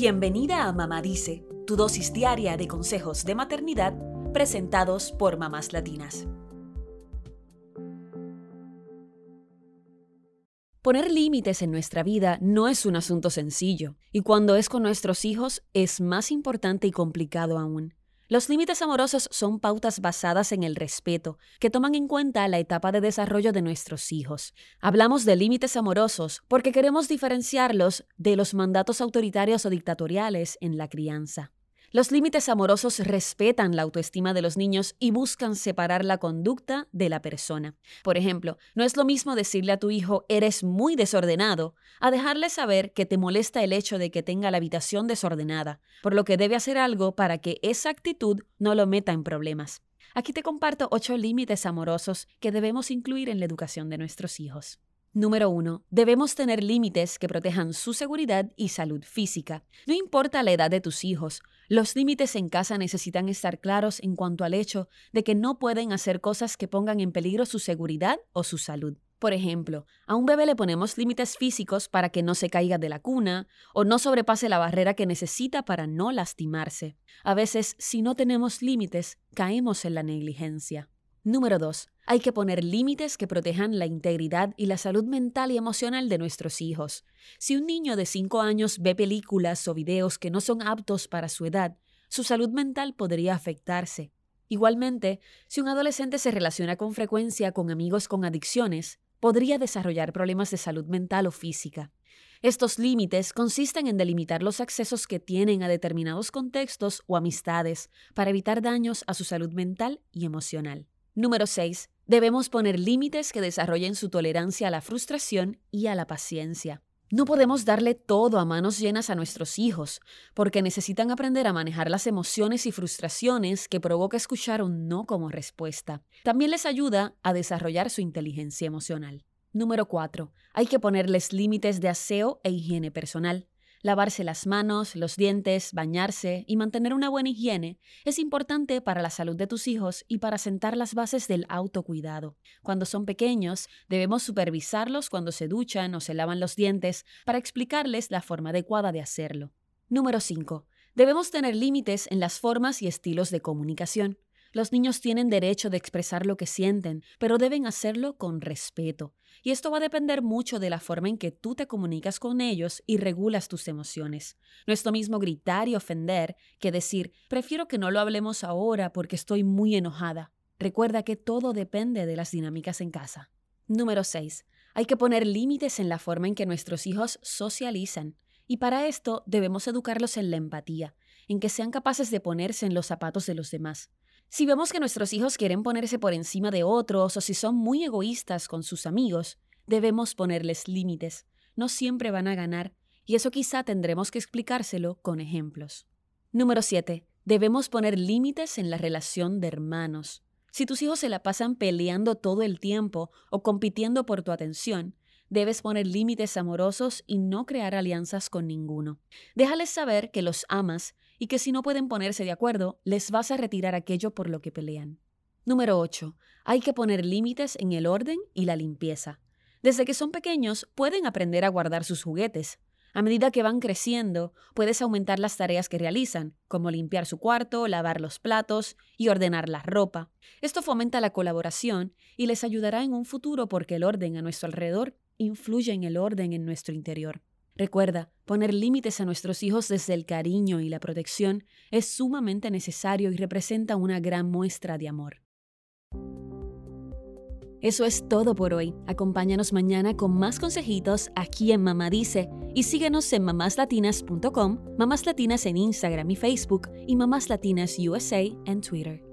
Bienvenida a Mamá Dice, tu dosis diaria de consejos de maternidad presentados por mamás latinas. Poner límites en nuestra vida no es un asunto sencillo, y cuando es con nuestros hijos es más importante y complicado aún. Los límites amorosos son pautas basadas en el respeto, que toman en cuenta la etapa de desarrollo de nuestros hijos. Hablamos de límites amorosos porque queremos diferenciarlos de los mandatos autoritarios o dictatoriales en la crianza. Los límites amorosos respetan la autoestima de los niños y buscan separar la conducta de la persona. Por ejemplo, no es lo mismo decirle a tu hijo eres muy desordenado a dejarle saber que te molesta el hecho de que tenga la habitación desordenada, por lo que debe hacer algo para que esa actitud no lo meta en problemas. Aquí te comparto ocho límites amorosos que debemos incluir en la educación de nuestros hijos. Número 1. Debemos tener límites que protejan su seguridad y salud física. No importa la edad de tus hijos, los límites en casa necesitan estar claros en cuanto al hecho de que no pueden hacer cosas que pongan en peligro su seguridad o su salud. Por ejemplo, a un bebé le ponemos límites físicos para que no se caiga de la cuna o no sobrepase la barrera que necesita para no lastimarse. A veces, si no tenemos límites, caemos en la negligencia. Número 2. Hay que poner límites que protejan la integridad y la salud mental y emocional de nuestros hijos. Si un niño de 5 años ve películas o videos que no son aptos para su edad, su salud mental podría afectarse. Igualmente, si un adolescente se relaciona con frecuencia con amigos con adicciones, podría desarrollar problemas de salud mental o física. Estos límites consisten en delimitar los accesos que tienen a determinados contextos o amistades para evitar daños a su salud mental y emocional. Número 6. Debemos poner límites que desarrollen su tolerancia a la frustración y a la paciencia. No podemos darle todo a manos llenas a nuestros hijos, porque necesitan aprender a manejar las emociones y frustraciones que provoca escuchar un no como respuesta. También les ayuda a desarrollar su inteligencia emocional. Número 4. Hay que ponerles límites de aseo e higiene personal. Lavarse las manos, los dientes, bañarse y mantener una buena higiene es importante para la salud de tus hijos y para sentar las bases del autocuidado. Cuando son pequeños, debemos supervisarlos cuando se duchan o se lavan los dientes para explicarles la forma adecuada de hacerlo. Número 5. Debemos tener límites en las formas y estilos de comunicación. Los niños tienen derecho de expresar lo que sienten, pero deben hacerlo con respeto. Y esto va a depender mucho de la forma en que tú te comunicas con ellos y regulas tus emociones. No es lo mismo gritar y ofender que decir, prefiero que no lo hablemos ahora porque estoy muy enojada. Recuerda que todo depende de las dinámicas en casa. Número 6. Hay que poner límites en la forma en que nuestros hijos socializan. Y para esto debemos educarlos en la empatía, en que sean capaces de ponerse en los zapatos de los demás. Si vemos que nuestros hijos quieren ponerse por encima de otros o si son muy egoístas con sus amigos, debemos ponerles límites. No siempre van a ganar, y eso quizá tendremos que explicárselo con ejemplos. Número 7. Debemos poner límites en la relación de hermanos. Si tus hijos se la pasan peleando todo el tiempo o compitiendo por tu atención, debes poner límites amorosos y no crear alianzas con ninguno. Déjales saber que los amas y que si no pueden ponerse de acuerdo, les vas a retirar aquello por lo que pelean. Número 8. Hay que poner límites en el orden y la limpieza. Desde que son pequeños pueden aprender a guardar sus juguetes. A medida que van creciendo, puedes aumentar las tareas que realizan, como limpiar su cuarto, lavar los platos y ordenar la ropa. Esto fomenta la colaboración y les ayudará en un futuro porque el orden a nuestro alrededor influye en el orden en nuestro interior. Recuerda, poner límites a nuestros hijos desde el cariño y la protección es sumamente necesario y representa una gran muestra de amor. Eso es todo por hoy. Acompáñanos mañana con más consejitos aquí en Mamá Dice y síguenos en mamáslatinas.com, Mamás Latinas en Instagram y Facebook y Mamás Latinas USA en Twitter.